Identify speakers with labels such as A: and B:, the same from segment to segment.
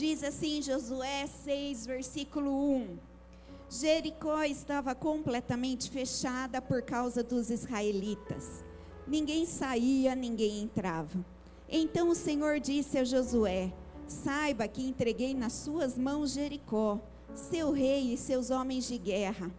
A: Diz assim Josué 6, versículo 1. Jericó estava completamente fechada por causa dos israelitas. Ninguém saía, ninguém entrava. Então o Senhor disse a Josué: Saiba que entreguei nas suas mãos Jericó, seu rei e seus homens de guerra.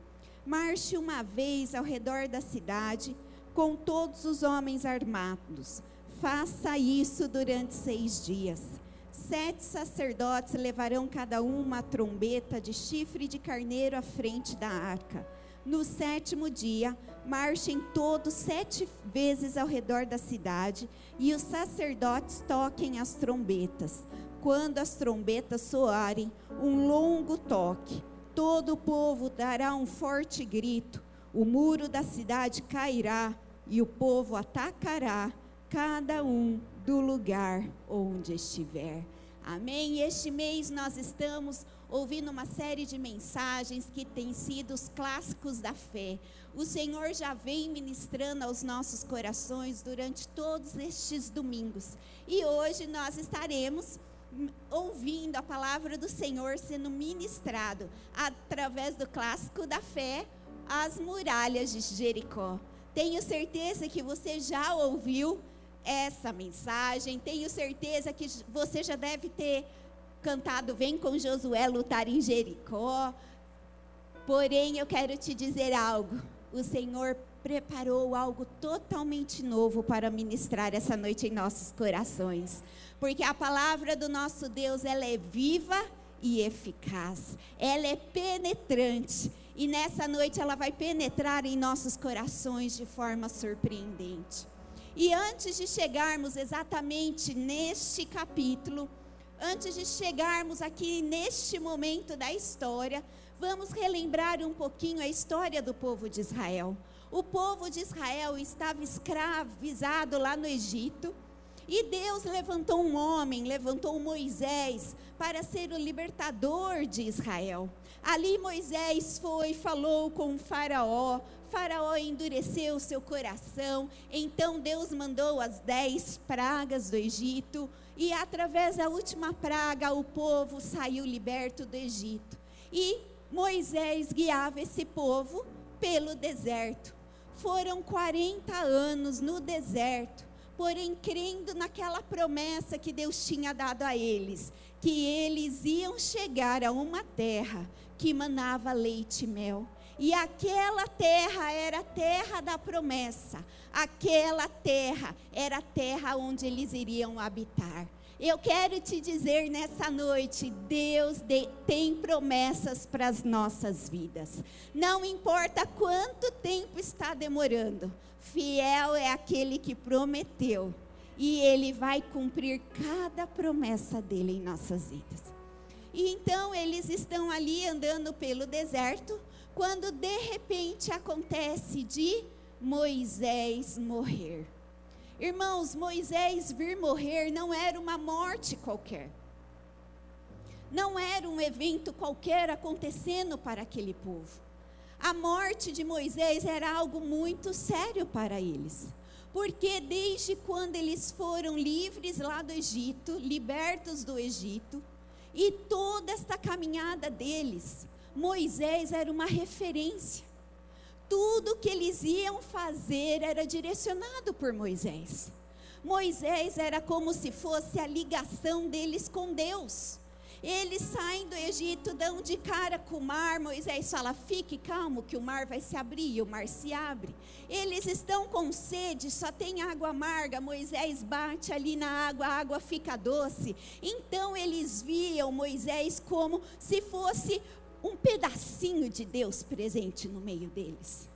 A: Marche uma vez ao redor da cidade com todos os homens armados. Faça isso durante seis dias. Sete sacerdotes levarão cada um uma trombeta de chifre de carneiro à frente da arca. No sétimo dia, marchem todos sete vezes ao redor da cidade e os sacerdotes toquem as trombetas. Quando as trombetas soarem, um longo toque, todo o povo dará um forte grito, o muro da cidade cairá e o povo atacará cada um do lugar onde estiver. Amém? Este mês nós estamos ouvindo uma série de mensagens que têm sido os clássicos da fé. O Senhor já vem ministrando aos nossos corações durante todos estes domingos. E hoje nós estaremos ouvindo a palavra do Senhor sendo ministrado através do clássico da fé, as muralhas de Jericó. Tenho certeza que você já ouviu essa mensagem. Tenho certeza que você já deve ter cantado Vem com Josué lutar em Jericó. Porém, eu quero te dizer algo. O Senhor preparou algo totalmente novo para ministrar essa noite em nossos corações. Porque a palavra do nosso Deus, ela é viva e eficaz. Ela é penetrante. E nessa noite ela vai penetrar em nossos corações de forma surpreendente. E antes de chegarmos exatamente neste capítulo, antes de chegarmos aqui neste momento da história, vamos relembrar um pouquinho a história do povo de Israel. O povo de Israel estava escravizado lá no Egito. E Deus levantou um homem, levantou Moisés, para ser o libertador de Israel. Ali Moisés foi, falou com Faraó. Faraó endureceu seu coração. Então Deus mandou as dez pragas do Egito. E através da última praga, o povo saiu liberto do Egito. E Moisés guiava esse povo pelo deserto. Foram 40 anos no deserto porém crendo naquela promessa que Deus tinha dado a eles, que eles iam chegar a uma terra que manava leite e mel. E aquela terra era a terra da promessa. Aquela terra era a terra onde eles iriam habitar. Eu quero te dizer nessa noite: Deus de, tem promessas para as nossas vidas. Não importa quanto tempo está demorando, fiel é aquele que prometeu. E ele vai cumprir cada promessa dele em nossas vidas. E então eles estão ali andando pelo deserto, quando de repente acontece de Moisés morrer. Irmãos, Moisés vir morrer não era uma morte qualquer. Não era um evento qualquer acontecendo para aquele povo. A morte de Moisés era algo muito sério para eles. Porque desde quando eles foram livres lá do Egito, libertos do Egito, e toda esta caminhada deles, Moisés era uma referência tudo que eles iam fazer era direcionado por Moisés. Moisés era como se fosse a ligação deles com Deus. Eles saem do Egito, dão de cara com o mar. Moisés fala: fique calmo, que o mar vai se abrir. E o mar se abre. Eles estão com sede, só tem água amarga. Moisés bate ali na água, a água fica doce. Então eles viam Moisés como se fosse um pedacinho de Deus presente no meio deles.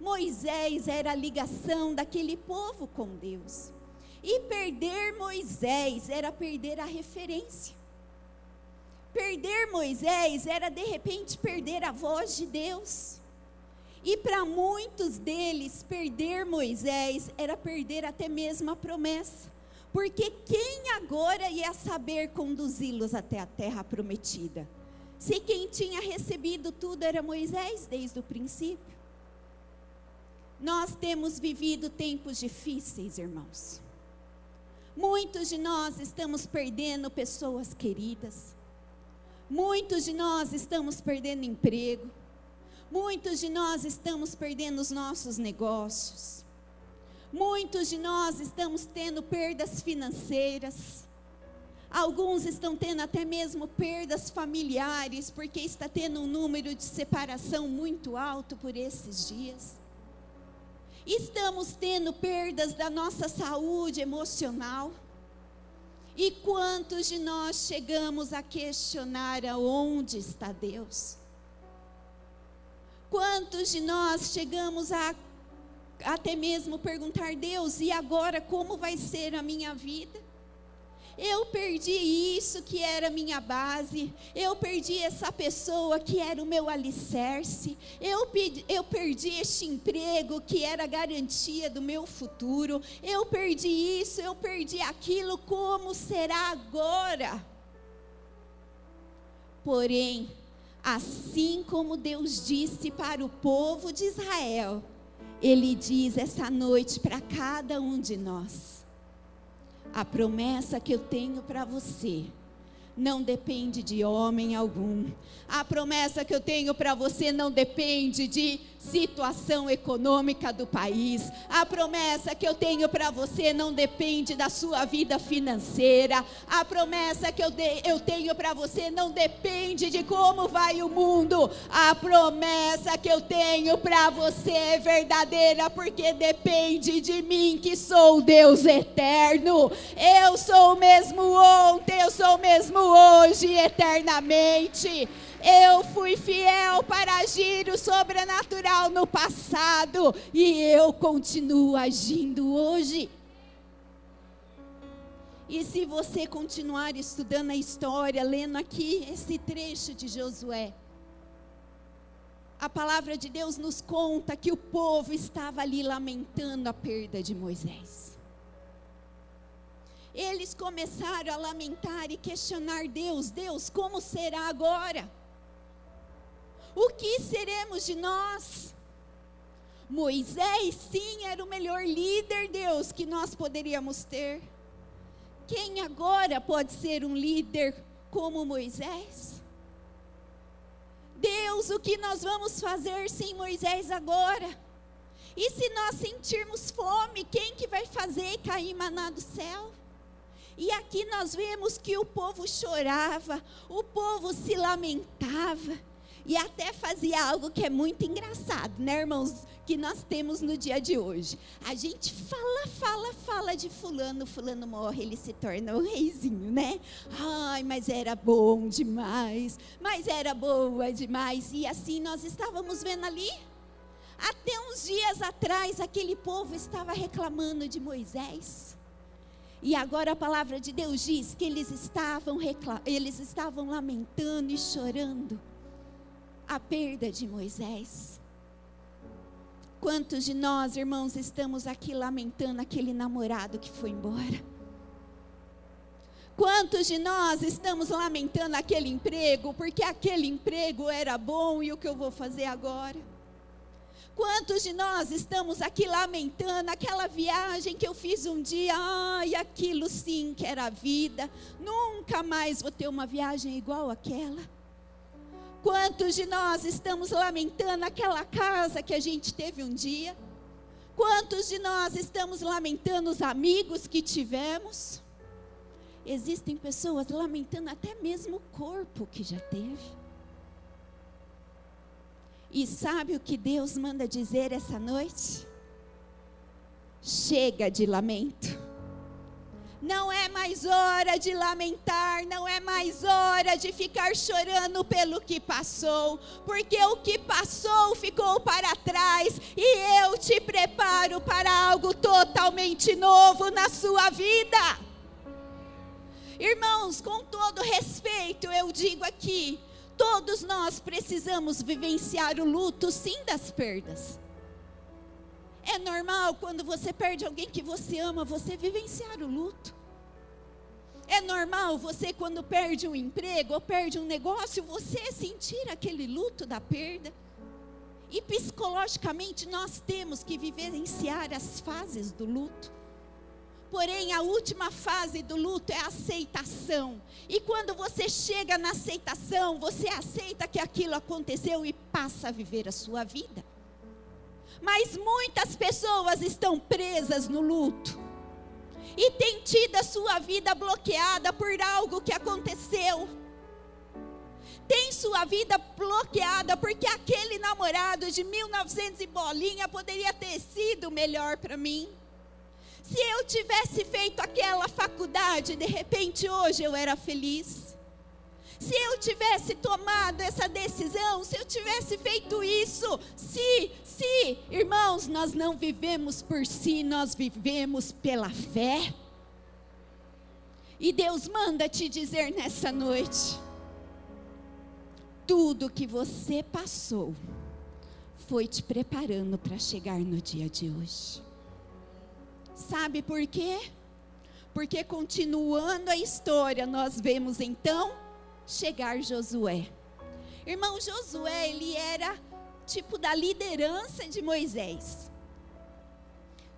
A: Moisés era a ligação daquele povo com Deus. E perder Moisés era perder a referência. Perder Moisés era de repente perder a voz de Deus. E para muitos deles, perder Moisés era perder até mesmo a promessa. Porque quem agora ia saber conduzi-los até a terra prometida? Se quem tinha recebido tudo era Moisés desde o princípio. Nós temos vivido tempos difíceis, irmãos. Muitos de nós estamos perdendo pessoas queridas. Muitos de nós estamos perdendo emprego. Muitos de nós estamos perdendo os nossos negócios. Muitos de nós estamos tendo perdas financeiras. Alguns estão tendo até mesmo perdas familiares, porque está tendo um número de separação muito alto por esses dias. Estamos tendo perdas da nossa saúde emocional. E quantos de nós chegamos a questionar aonde está Deus? Quantos de nós chegamos a até mesmo perguntar Deus, e agora como vai ser a minha vida? Eu perdi isso que era minha base, eu perdi essa pessoa que era o meu alicerce, eu, eu perdi este emprego que era a garantia do meu futuro, eu perdi isso, eu perdi aquilo, como será agora? Porém, assim como Deus disse para o povo de Israel, Ele diz essa noite para cada um de nós a promessa que eu tenho para você não depende de homem algum. A promessa que eu tenho para você não depende de situação econômica do país. A promessa que eu tenho para você não depende da sua vida financeira. A promessa que eu, de, eu tenho para você não depende de como vai o mundo. A promessa que eu tenho para você é verdadeira porque depende de mim, que sou Deus eterno. Eu sou o mesmo ontem, eu sou o eternamente. Eu fui fiel para agir o sobrenatural no passado e eu continuo agindo hoje. E se você continuar estudando a história, lendo aqui esse trecho de Josué, a palavra de Deus nos conta que o povo estava ali lamentando a perda de Moisés. Eles começaram a lamentar e questionar Deus: Deus, como será agora? O que seremos de nós? Moisés, sim, era o melhor líder, Deus, que nós poderíamos ter. Quem agora pode ser um líder como Moisés? Deus, o que nós vamos fazer sem Moisés agora? E se nós sentirmos fome, quem que vai fazer cair maná do céu? E aqui nós vemos que o povo chorava, o povo se lamentava. E até fazia algo que é muito engraçado, né, irmãos? Que nós temos no dia de hoje. A gente fala, fala, fala de fulano, fulano morre, ele se torna o reizinho, né? Ai, mas era bom demais, mas era boa demais. E assim nós estávamos vendo ali. Até uns dias atrás, aquele povo estava reclamando de Moisés. E agora a palavra de Deus diz que eles estavam, eles estavam lamentando e chorando a perda de Moisés. Quantos de nós, irmãos, estamos aqui lamentando aquele namorado que foi embora? Quantos de nós estamos lamentando aquele emprego, porque aquele emprego era bom e o que eu vou fazer agora? Quantos de nós estamos aqui lamentando aquela viagem que eu fiz um dia? Ai, aquilo sim que era a vida. Nunca mais vou ter uma viagem igual aquela. Quantos de nós estamos lamentando aquela casa que a gente teve um dia? Quantos de nós estamos lamentando os amigos que tivemos? Existem pessoas lamentando até mesmo o corpo que já teve. E sabe o que Deus manda dizer essa noite? Chega de lamento. Não é mais hora de lamentar, não é mais hora de ficar chorando pelo que passou, porque o que passou ficou para trás e eu te preparo para algo totalmente novo na sua vida. Irmãos, com todo respeito, eu digo aqui, todos nós precisamos vivenciar o luto sim das perdas. É normal quando você perde alguém que você ama, você vivenciar o luto. É normal você, quando perde um emprego ou perde um negócio, você sentir aquele luto da perda. E psicologicamente nós temos que vivenciar as fases do luto. Porém, a última fase do luto é a aceitação. E quando você chega na aceitação, você aceita que aquilo aconteceu e passa a viver a sua vida. Mas muitas pessoas estão presas no luto e têm tido a sua vida bloqueada por algo que aconteceu. Tem sua vida bloqueada porque aquele namorado de 1900 e bolinha poderia ter sido melhor para mim. Se eu tivesse feito aquela faculdade, de repente hoje eu era feliz. Se eu tivesse tomado essa decisão, se eu tivesse feito isso, se, se, irmãos, nós não vivemos por si, nós vivemos pela fé. E Deus manda te dizer nessa noite: tudo que você passou foi te preparando para chegar no dia de hoje. Sabe por quê? Porque continuando a história, nós vemos então chegar Josué. Irmão, Josué, ele era tipo da liderança de Moisés.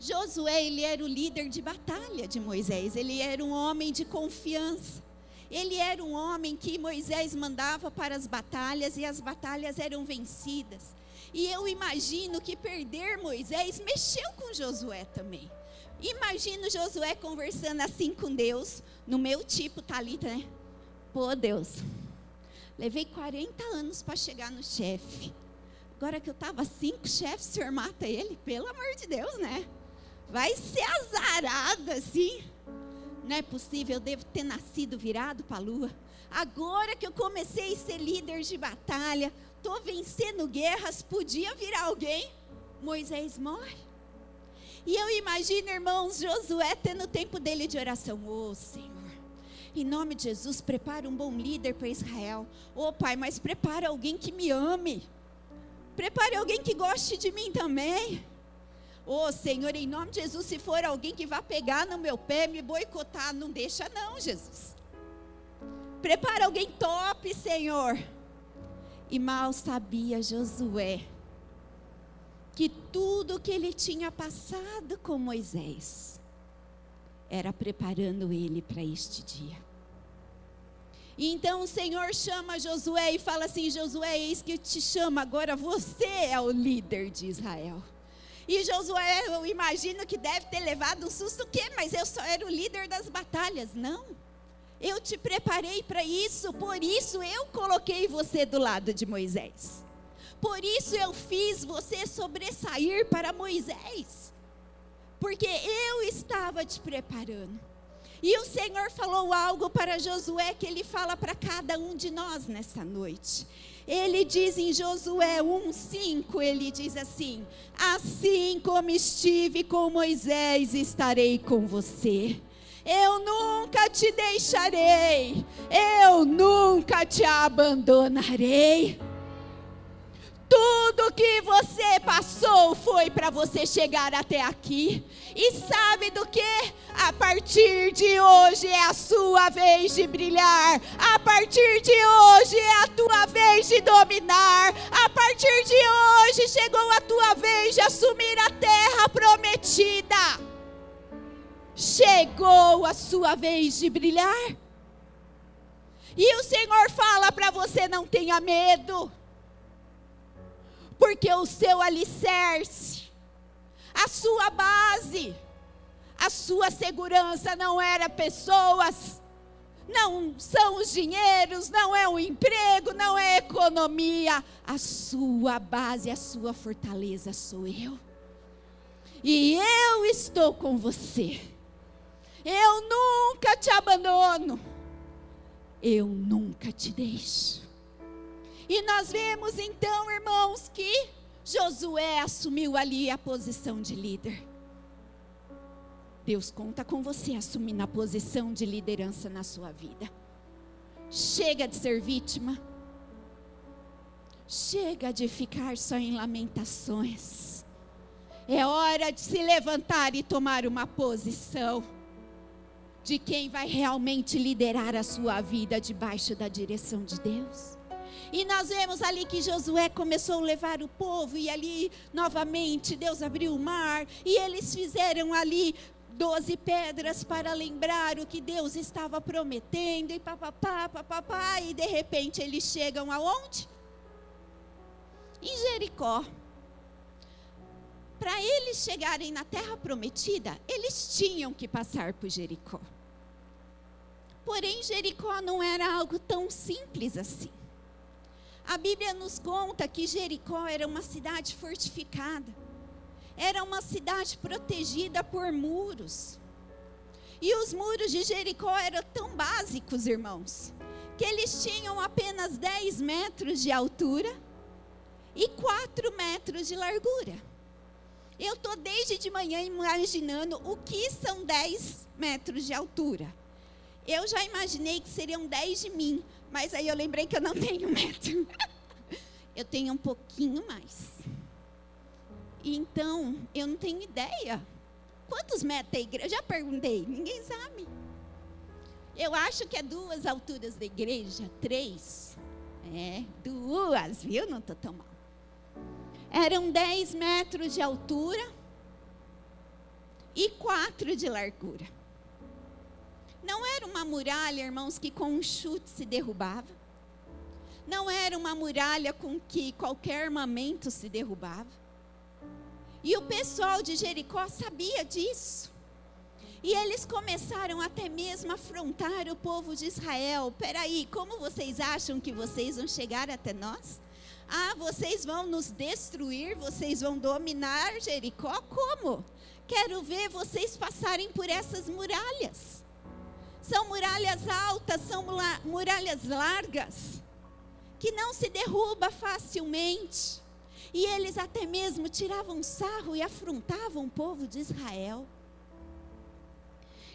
A: Josué, ele era o líder de batalha de Moisés, ele era um homem de confiança. Ele era um homem que Moisés mandava para as batalhas e as batalhas eram vencidas. E eu imagino que perder Moisés mexeu com Josué também. Imagino Josué conversando assim com Deus, no meu tipo talita, né? Pô, Deus, levei 40 anos para chegar no chefe. Agora que eu estava cinco chefes, o senhor mata ele? Pelo amor de Deus, né? Vai ser azarada, assim. Não é possível, eu devo ter nascido virado para a lua. Agora que eu comecei a ser líder de batalha, estou vencendo guerras, podia virar alguém. Moisés morre. E eu imagino, irmãos, Josué tendo tempo dele de oração. Ô oh, Senhor, em nome de Jesus, prepara um bom líder para Israel. Ô oh, Pai, mas prepara alguém que me ame. Prepare alguém que goste de mim também. Ô oh, Senhor, em nome de Jesus, se for alguém que vá pegar no meu pé, me boicotar, não deixa não, Jesus. Prepara alguém top, Senhor. E mal sabia Josué que tudo que ele tinha passado com Moisés era preparando ele para este dia. E então o Senhor chama Josué e fala assim: Josué, eis que te chama, agora você é o líder de Israel. E Josué, eu imagino que deve ter levado um susto, o quê? Mas eu só era o líder das batalhas. Não. Eu te preparei para isso, por isso eu coloquei você do lado de Moisés. Por isso eu fiz você sobressair para Moisés. Porque eu estava te preparando. E o Senhor falou algo para Josué que ele fala para cada um de nós nessa noite. Ele diz em Josué 1:5, ele diz assim: Assim como estive com Moisés, estarei com você. Eu nunca te deixarei. Eu nunca te abandonarei. Tudo que você passou foi para você chegar até aqui. E sabe do que? A partir de hoje é a sua vez de brilhar. A partir de hoje é a tua vez de dominar. A partir de hoje chegou a tua vez de assumir a terra prometida. Chegou a sua vez de brilhar. E o Senhor fala para você: não tenha medo porque o seu alicerce, a sua base, a sua segurança não era pessoas, não são os dinheiros, não é o emprego, não é a economia. A sua base, a sua fortaleza sou eu. E eu estou com você. Eu nunca te abandono. Eu nunca te deixo. E nós vemos então, irmãos, Josué assumiu ali a posição de líder. Deus conta com você assumindo a posição de liderança na sua vida. Chega de ser vítima. Chega de ficar só em lamentações. É hora de se levantar e tomar uma posição de quem vai realmente liderar a sua vida debaixo da direção de Deus. E nós vemos ali que Josué começou a levar o povo, e ali novamente Deus abriu o mar, e eles fizeram ali doze pedras para lembrar o que Deus estava prometendo e papapá, papapá, e de repente eles chegam aonde? Em Jericó. Para eles chegarem na terra prometida, eles tinham que passar por Jericó. Porém, Jericó não era algo tão simples assim. A Bíblia nos conta que Jericó era uma cidade fortificada, era uma cidade protegida por muros. E os muros de Jericó eram tão básicos, irmãos, que eles tinham apenas 10 metros de altura e 4 metros de largura. Eu estou desde de manhã imaginando o que são 10 metros de altura. Eu já imaginei que seriam 10 de mim, mas aí eu lembrei que eu não tenho metro. eu tenho um pouquinho mais. Então, eu não tenho ideia. Quantos metros tem a igreja? Eu já perguntei, ninguém sabe. Eu acho que é duas alturas da igreja, três. É, duas, viu? Não estou tão mal. Eram 10 metros de altura e 4 de largura. Não era uma muralha, irmãos, que com um chute se derrubava. Não era uma muralha com que qualquer armamento se derrubava. E o pessoal de Jericó sabia disso. E eles começaram até mesmo a afrontar o povo de Israel. Peraí, como vocês acham que vocês vão chegar até nós? Ah, vocês vão nos destruir, vocês vão dominar Jericó? Como? Quero ver vocês passarem por essas muralhas. São muralhas altas, são muralhas largas, que não se derruba facilmente. E eles até mesmo tiravam sarro e afrontavam o povo de Israel.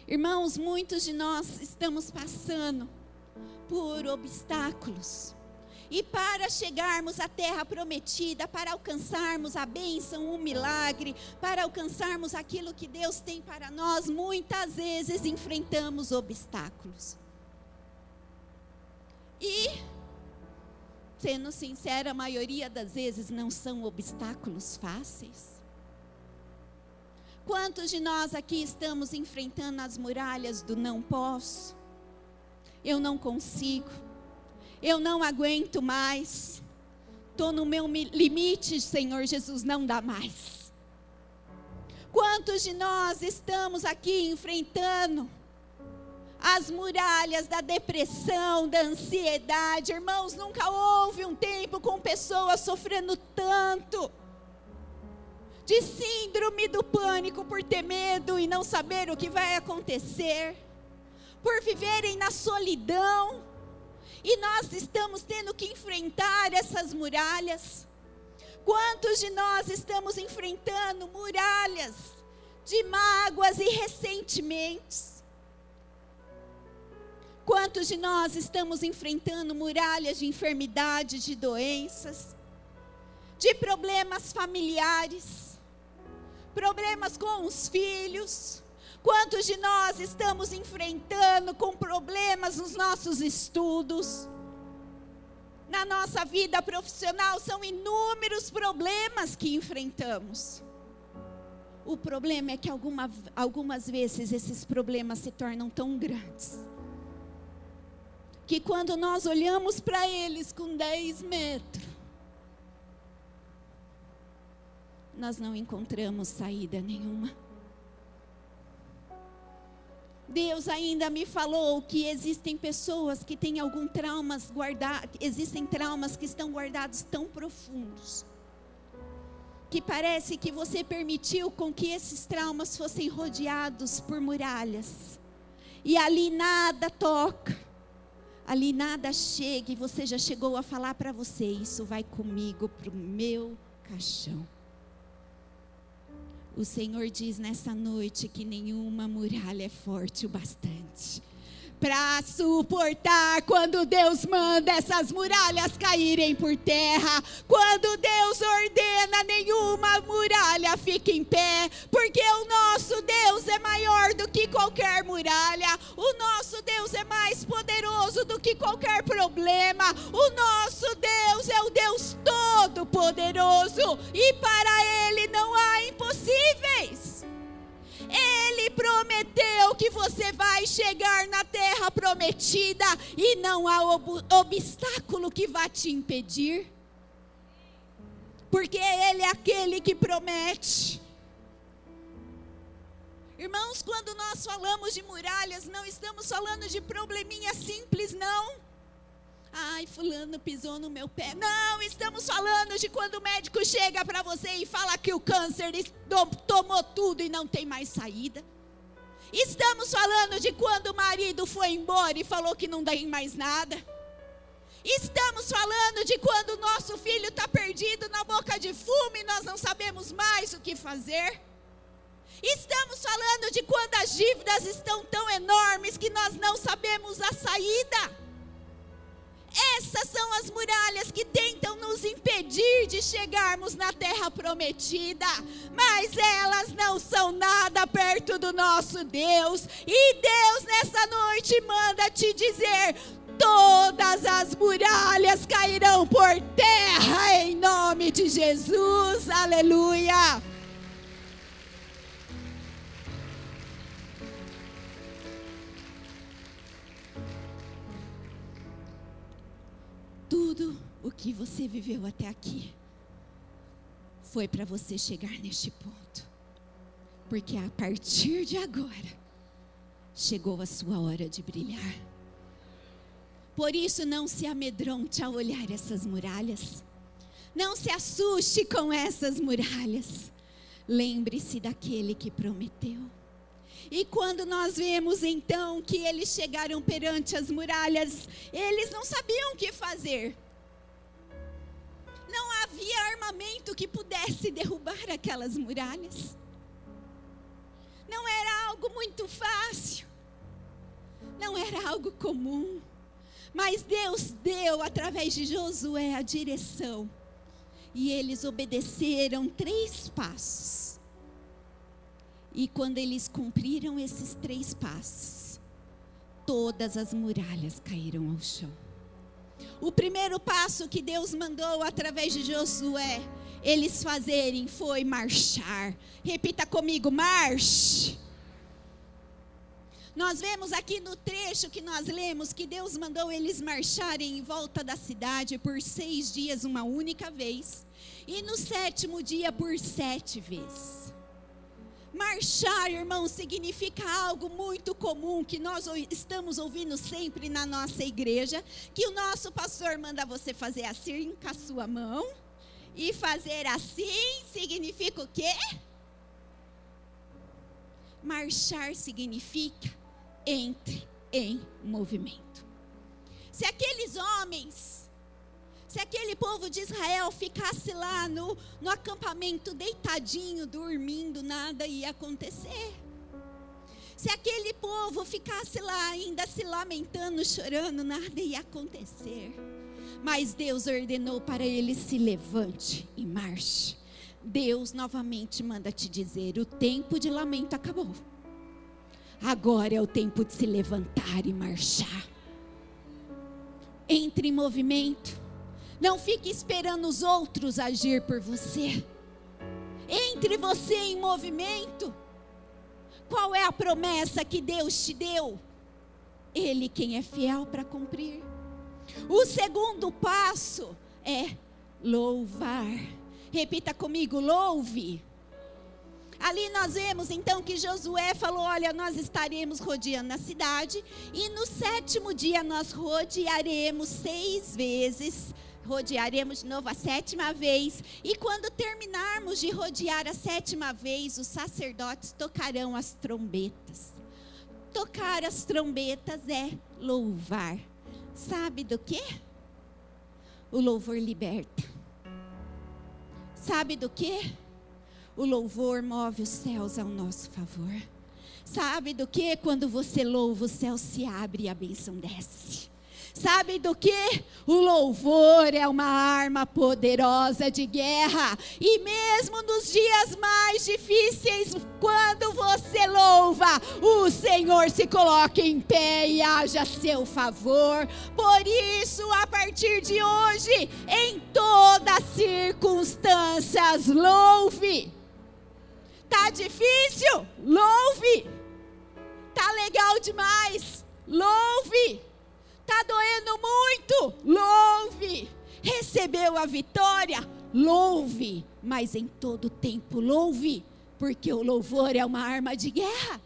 A: Irmãos, muitos de nós estamos passando por obstáculos e para chegarmos à terra prometida, para alcançarmos a bênção, o milagre, para alcançarmos aquilo que Deus tem para nós, muitas vezes enfrentamos obstáculos. E, sendo sincera, a maioria das vezes não são obstáculos fáceis. Quantos de nós aqui estamos enfrentando as muralhas do não posso? Eu não consigo eu não aguento mais. Estou no meu limite, Senhor Jesus, não dá mais. Quantos de nós estamos aqui enfrentando as muralhas da depressão, da ansiedade? Irmãos, nunca houve um tempo com pessoas sofrendo tanto de síndrome do pânico por ter medo e não saber o que vai acontecer, por viverem na solidão e nós estamos tendo que enfrentar essas muralhas. Quantos de nós estamos enfrentando muralhas de mágoas e ressentimentos? Quantos de nós estamos enfrentando muralhas de enfermidades, de doenças, de problemas familiares, problemas com os filhos, Quantos de nós estamos enfrentando com problemas nos nossos estudos? Na nossa vida profissional, são inúmeros problemas que enfrentamos. O problema é que alguma, algumas vezes esses problemas se tornam tão grandes que quando nós olhamos para eles com 10 metros, nós não encontramos saída nenhuma. Deus ainda me falou que existem pessoas que têm algum traumas guardados, existem traumas que estão guardados tão profundos. Que parece que você permitiu com que esses traumas fossem rodeados por muralhas. E ali nada toca. Ali nada chega e você já chegou a falar para você, isso vai comigo para o meu caixão. O Senhor diz nessa noite que nenhuma muralha é forte o bastante para suportar quando Deus manda essas muralhas caírem por terra, quando Deus ordena nenhuma muralha fique em pé, porque o nosso Deus é maior do que qualquer muralha, o nosso Deus é mais poderoso do que qualquer problema, o nosso Deus é o Deus todo-poderoso e para Ele não há impossíveis. Ele prometeu que você vai chegar na terra prometida e não há ob obstáculo que vá te impedir. Porque Ele é aquele que promete. Irmãos, quando nós falamos de muralhas, não estamos falando de probleminha simples, não. Ai, fulano pisou no meu pé. Não, estamos falando de quando o médico chega para você e fala que o câncer tomou tudo e não tem mais saída. Estamos falando de quando o marido foi embora e falou que não tem mais nada. Estamos falando de quando o nosso filho está perdido na boca de fumo e nós não sabemos mais o que fazer. Estamos falando de quando as dívidas estão tão enormes que nós não sabemos a saída. Essas são as muralhas que tentam nos impedir de chegarmos na terra prometida, mas elas não são nada perto do nosso Deus. E Deus nessa noite manda te dizer: todas as muralhas cairão por terra em nome de Jesus. Aleluia. Você viveu até aqui foi para você chegar neste ponto. Porque a partir de agora chegou a sua hora de brilhar. Por isso não se amedronte ao olhar essas muralhas. Não se assuste com essas muralhas. Lembre-se daquele que prometeu. E quando nós vemos então que eles chegaram perante as muralhas, eles não sabiam o que fazer. Havia armamento que pudesse derrubar aquelas muralhas. Não era algo muito fácil. Não era algo comum. Mas Deus deu através de Josué a direção. E eles obedeceram três passos. E quando eles cumpriram esses três passos, todas as muralhas caíram ao chão. O primeiro passo que Deus mandou através de Josué eles fazerem foi marchar. Repita comigo: marche. Nós vemos aqui no trecho que nós lemos que Deus mandou eles marcharem em volta da cidade por seis dias, uma única vez, e no sétimo dia por sete vezes. Marchar, irmão, significa algo muito comum que nós estamos ouvindo sempre na nossa igreja, que o nosso pastor manda você fazer assim com a sua mão e fazer assim significa o quê? Marchar significa entre em movimento. Se aqueles homens se aquele povo de Israel ficasse lá no, no acampamento deitadinho, dormindo, nada ia acontecer. Se aquele povo ficasse lá ainda se lamentando, chorando, nada ia acontecer. Mas Deus ordenou para ele se levante e marche. Deus novamente manda te dizer: o tempo de lamento acabou. Agora é o tempo de se levantar e marchar. Entre em movimento. Não fique esperando os outros agir por você. Entre você em movimento. Qual é a promessa que Deus te deu? Ele quem é fiel para cumprir. O segundo passo é louvar. Repita comigo: louve. Ali nós vemos então que Josué falou: Olha, nós estaremos rodeando a cidade, e no sétimo dia nós rodearemos seis vezes rodearemos de novo a sétima vez. E quando terminarmos de rodear a sétima vez, os sacerdotes tocarão as trombetas. Tocar as trombetas é louvar. Sabe do que? O louvor liberta. Sabe do que? O louvor move os céus ao nosso favor. Sabe do que? Quando você louva, o céu se abre e a bênção desce. Sabe do que? O louvor é uma arma poderosa de guerra. E mesmo nos dias mais difíceis, quando você louva, o Senhor se coloca em pé e haja seu favor. Por isso, a partir de hoje, em todas as circunstâncias, louve. Tá difícil? Louve. Tá legal demais? Louve. Tá doendo muito? Louve. Recebeu a vitória? Louve. Mas em todo tempo louve, porque o louvor é uma arma de guerra.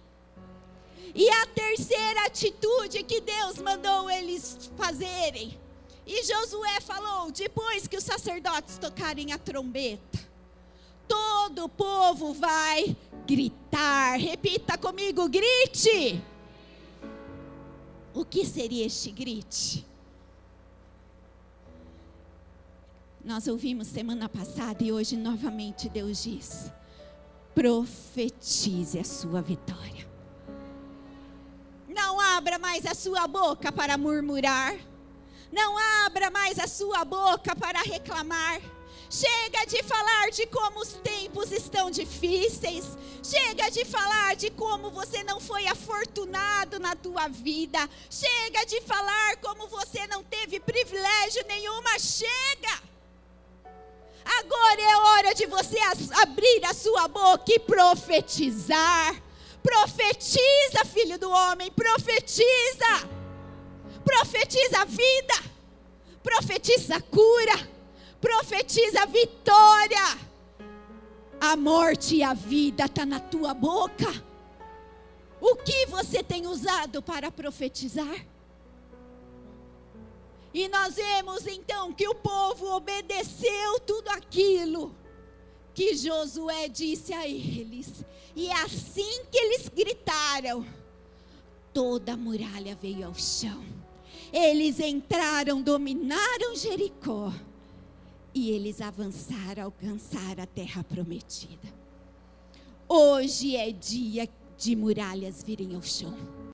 A: E a terceira atitude que Deus mandou eles fazerem. E Josué falou: depois que os sacerdotes tocarem a trombeta, todo o povo vai gritar. Repita comigo: grite. O que seria este grite? Nós ouvimos semana passada e hoje novamente Deus diz: profetize a sua vitória. Não abra mais a sua boca para murmurar. Não abra mais a sua boca para reclamar. Chega de falar de como os tempos estão difíceis. Chega de falar de como você não foi afortunado na tua vida. Chega de falar como você não teve privilégio nenhuma. Chega. Agora é hora de você abrir a sua boca e profetizar. Profetiza, filho do homem, profetiza. Profetiza vida. Profetiza cura profetiza vitória. A morte e a vida está na tua boca. O que você tem usado para profetizar? E nós vemos então que o povo obedeceu tudo aquilo que Josué disse a eles. E é assim que eles gritaram, toda a muralha veio ao chão. Eles entraram, dominaram Jericó e eles avançaram, alcançar a terra prometida. Hoje é dia de muralhas virem ao chão.